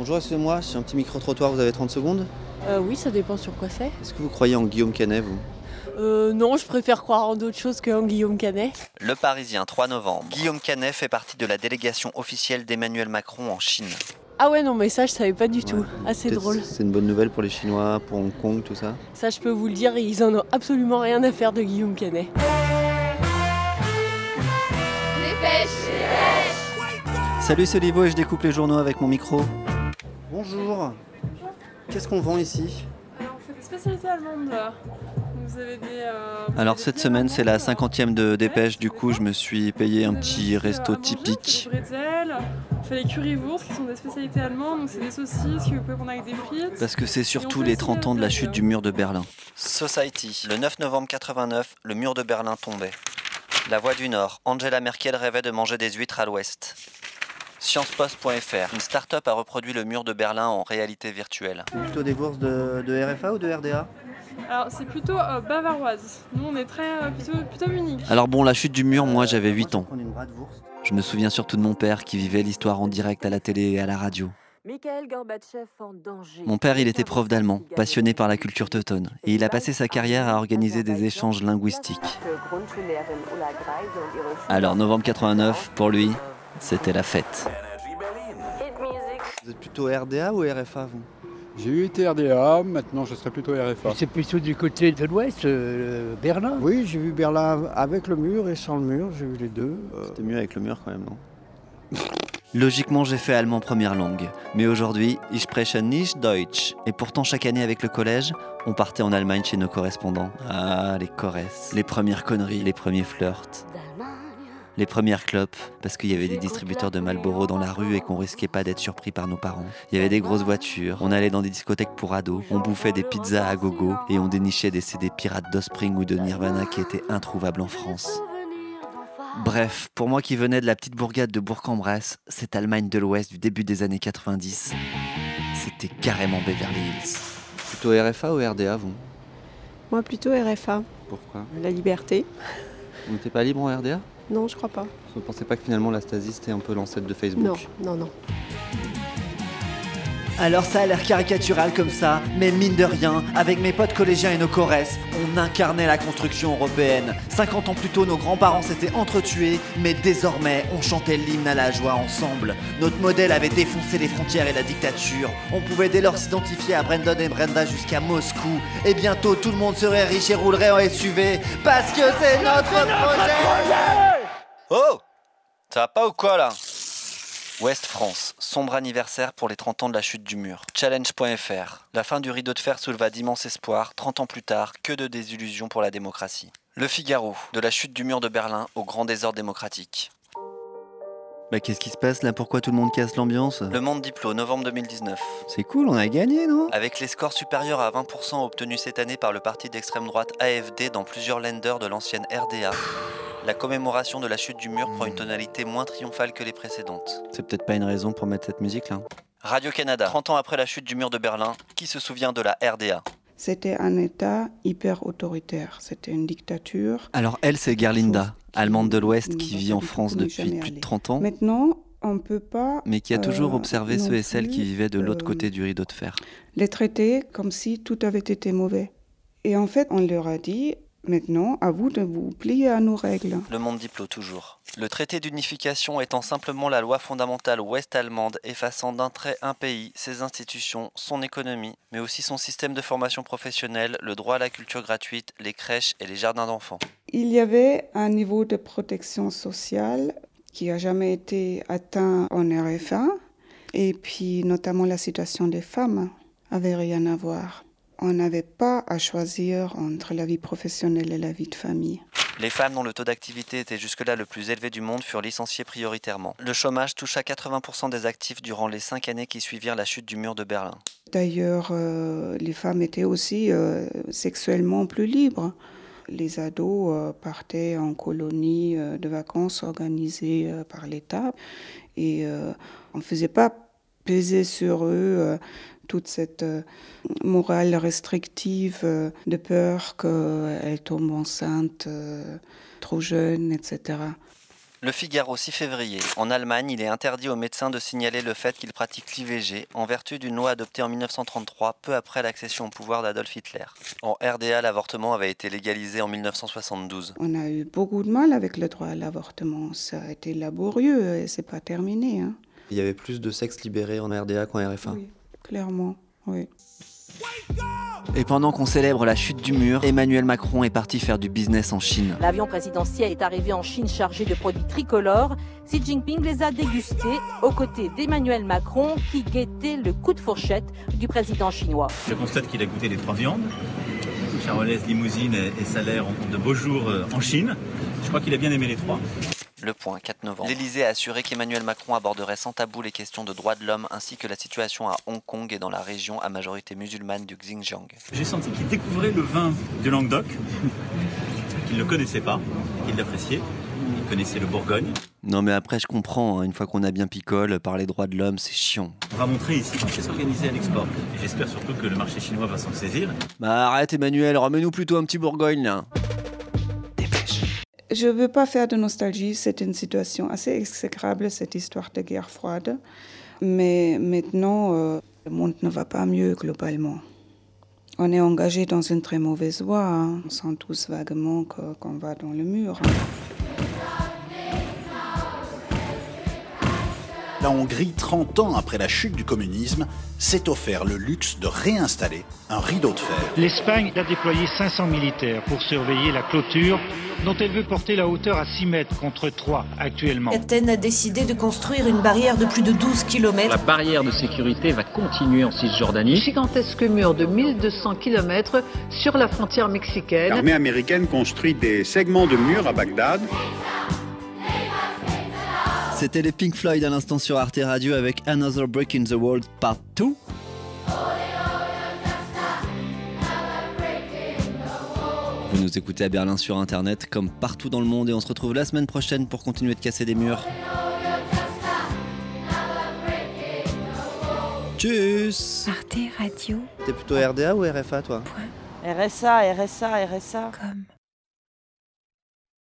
Bonjour, excusez-moi, j'ai un petit micro-trottoir, vous avez 30 secondes Euh, oui, ça dépend sur quoi c'est. Est-ce que vous croyez en Guillaume Canet, vous? Euh, non, je préfère croire en d'autres choses qu'en Guillaume Canet. Le Parisien, 3 novembre. Guillaume Canet fait partie de la délégation officielle d'Emmanuel Macron en Chine. Ah ouais, non, mais ça, je savais pas du tout. C'est Peut-être drôle. C'est une bonne nouvelle pour les Chinois, pour Hong Kong, tout ça Ça, je peux vous le dire, ils en ont absolument rien à faire de Guillaume Canet. Salut, c'est Livo et je découpe les journaux avec mon micro. Bonjour Qu'est-ce qu'on vend ici Alors, on fait des spécialités allemandes. Vous avez des. euh, Alors cette semaine c'est la euh, cinquantième de dépêche, du coup je me suis payé un petit aussi, euh, resto typique. On fait des bretzels, on fait les currywurst qui sont des spécialités allemandes, donc c'est des saucisses que vous pouvez prendre avec des frites. Parce que c'est surtout les aussi 30 ans de la chute blagues. du mur de Berlin. Society. Le 9 novembre 89, le mur de Berlin tombait. La Voix du Nord. Angela Merkel rêvait de manger des huîtres à l'ouest. Sciencepost.fr. Une start-up a reproduit le mur de Berlin en réalité virtuelle. Plutôt des bourses de, RFA ou de RDA Alors, c'est plutôt euh, bavaroise. Nous, on est très. euh, plutôt, plutôt Munich. Alors bon, la chute du mur, moi j'avais 8 ans. Je me souviens surtout de mon père qui vivait l'histoire en direct à la télé et à la radio. En danger. Mon père, il était prof d'allemand, passionné par la culture teutonne, et il a passé sa carrière à organiser des échanges linguistiques. Alors novembre 89, pour lui, c'était la fête. Vous êtes plutôt RDA ou RFA vous? J'ai eu été RDA, maintenant je serai plutôt RFA. C'est plutôt du côté de l'ouest, euh, Berlin? Oui, j'ai vu Berlin avec le mur et sans le mur, j'ai vu les deux. Euh, C'était mieux avec le mur quand même, non? Logiquement, j'ai fait allemand première langue. Mais aujourd'hui, ich spreche nicht Deutsch. Et pourtant, chaque année avec le collège, on partait en Allemagne chez nos correspondants. Ah, les caresses, les premières conneries, les premiers flirts, les premières clopes, parce qu'il y avait des distributeurs de Marlboro dans la rue et qu'on risquait pas d'être surpris par nos parents. Il y avait des grosses voitures, on allait dans des discothèques pour ados, on bouffait des pizzas à gogo et on dénichait des CD pirates d'Ospring ou de Nirvana qui étaient introuvables en France. Bref, pour moi qui venais de la petite bourgade de Bourg-en-Bresse, cette Allemagne de l'Ouest du début des années 90, c'était carrément Beverly Hills. Plutôt RFA ou RDA, vous? Moi plutôt RFA, Pourquoi? La liberté. On n'était pas libre en RDA Non, je crois pas. Vous ne pensez pas que finalement la Stasi c'était un peu l'ancêtre de Non, Facebook non, non. Alors ça a l'air caricatural comme ça, mais mine de rien, avec mes potes collégiens et nos corresses, on incarnait la construction européenne. 50 ans plus tôt, nos grands-parents s'étaient entretués, mais désormais, on chantait l'hymne à la joie ensemble. Notre modèle avait défoncé les frontières et la dictature. On pouvait dès lors s'identifier à Brandon et Brenda jusqu'à Moscou. Et bientôt, tout le monde serait riche et roulerait en SUV, parce que c'est notre projet Oh Ça va pas ou quoi là? Ouest France, sombre anniversaire pour les 30 ans de la chute du mur. Challenge.fr. La fin du rideau de fer souleva d'immenses espoirs. 30 ans plus tard, que de désillusions pour la démocratie. Le Figaro. De la chute du mur de Berlin au grand désordre démocratique. Bah qu'est-ce qui se passe là? Pourquoi tout le monde casse l'ambiance? Le Monde Diplo, novembre 2019. C'est cool, on a gagné, non? Avec les scores supérieurs à 20% obtenus cette année par le parti d'extrême droite AFD dans plusieurs lenders de l'ancienne RDA, la commémoration de la chute du mur prend une tonalité moins triomphale que les précédentes. C'est peut-être pas une raison pour mettre cette musique là. Radio-Canada, 30 ans après la chute du mur de Berlin, qui se souvient de la RDA C'était un État hyper autoritaire, c'était une dictature. Alors elle, c'est Gerlinda, allemande de l'Ouest qui vit en France depuis plus de aller. 30 ans, Maintenant, on ne peut pas mais qui a toujours euh, observé ceux et celles qui vivaient de l'autre euh, côté du rideau de fer. les traiter comme si tout avait été mauvais. Et en fait, on leur a dit, maintenant, à vous de vous plier à nos règles. Le monde diplo toujours. Le traité d'unification étant simplement la loi fondamentale ouest-allemande effaçant d'un trait un pays, ses institutions, son économie, mais aussi son système de formation professionnelle, le droit à la culture gratuite, les crèches et les jardins d'enfants. Il y avait un niveau de protection sociale qui n'a jamais été atteint en RFA. Et puis, notamment, la situation des femmes avait rien à voir. On n'avait pas à choisir entre la vie professionnelle et la vie de famille. Les femmes dont le taux d'activité était jusque-là le plus élevé du monde furent licenciées prioritairement. Le chômage toucha 80% des actifs durant les cinq années qui suivirent la chute du mur de Berlin. D'ailleurs, euh, les femmes étaient aussi euh, sexuellement plus libres. Les ados euh, partaient en colonies euh, de vacances organisées par l'État et on ne faisait pas peser sur eux toute cette euh, morale restrictive euh, de peur qu'elles tombent enceintes euh, trop jeunes, etc. Le Figaro 6 février. En Allemagne, il est interdit aux médecins de signaler le fait qu'ils pratiquent l'IVG en vertu d'une loi adoptée en 1933, peu après l'accession au pouvoir d'Adolf Hitler. En RDA, l'avortement avait été légalisé en 1972. On a eu beaucoup de mal avec le droit à l'avortement. Ça a été laborieux et c'est pas terminé. Hein. Il y avait plus de sexe libéré en RDA qu'en RFA. Oui, clairement, oui. Et pendant qu'on célèbre la chute du mur, Emmanuel Macron est parti faire du business en Chine. L'avion présidentiel est arrivé en Chine chargé de produits tricolores. Xi Jinping les a dégustés aux côtés d'Emmanuel Macron qui guettait le coup de fourchette du président chinois. Je constate qu'il a goûté les trois viandes. Charolaise, limousine et salaire ont de beaux jours euh, en Chine. Je crois qu'il a bien aimé les trois. Le point, 4 novembre. L'Elysée a assuré qu'Emmanuel Macron aborderait sans tabou les questions de droits de l'homme ainsi que la situation à Hong Kong et dans la région à majorité musulmane du Xinjiang. J'ai senti qu'il découvrait le vin du Languedoc, qu'il ne connaissait pas, qu'il l'appréciait. Il connaissait le Bourgogne. Non mais après je comprends, hein, une fois qu'on a bien picole, parler droits de l'homme c'est chiant. On va montrer ici qu'on sait s'organiser à l'export. Et j'espère surtout que le marché chinois va s'en saisir. Bah arrête Emmanuel, remets-nous plutôt un petit Bourgogne là. Je ne veux pas faire de nostalgie, c'est une situation assez exécrable, cette histoire de guerre froide. Mais maintenant, euh, le monde ne va pas mieux globalement. On est engagé dans une très mauvaise voie. Hein. On sent tous vaguement qu'on va dans le mur. hein. La Hongrie, 30 ans après la chute du communisme, s'est offert le luxe de réinstaller un rideau de fer. L'Espagne a déployé 500 militaires pour surveiller la clôture dont elle veut porter la hauteur à 6 mètres contre 3 actuellement. Athènes a décidé de construire une barrière de plus de 12 km. La barrière de sécurité va continuer en Cisjordanie. Gigantesque mur de 1200 km sur la frontière mexicaine. L'armée américaine construit des segments de murs à Bagdad. C'était les Pink Floyd à l'instant sur Arte Radio avec Another Break in the World Part 2. Vous nous écoutez à Berlin sur internet comme partout dans le monde et on se retrouve la semaine prochaine pour continuer de casser des murs. Tchuss Arte Radio. T'es plutôt RDA ou RFA toi? RSA, RSA, RSA. Comme.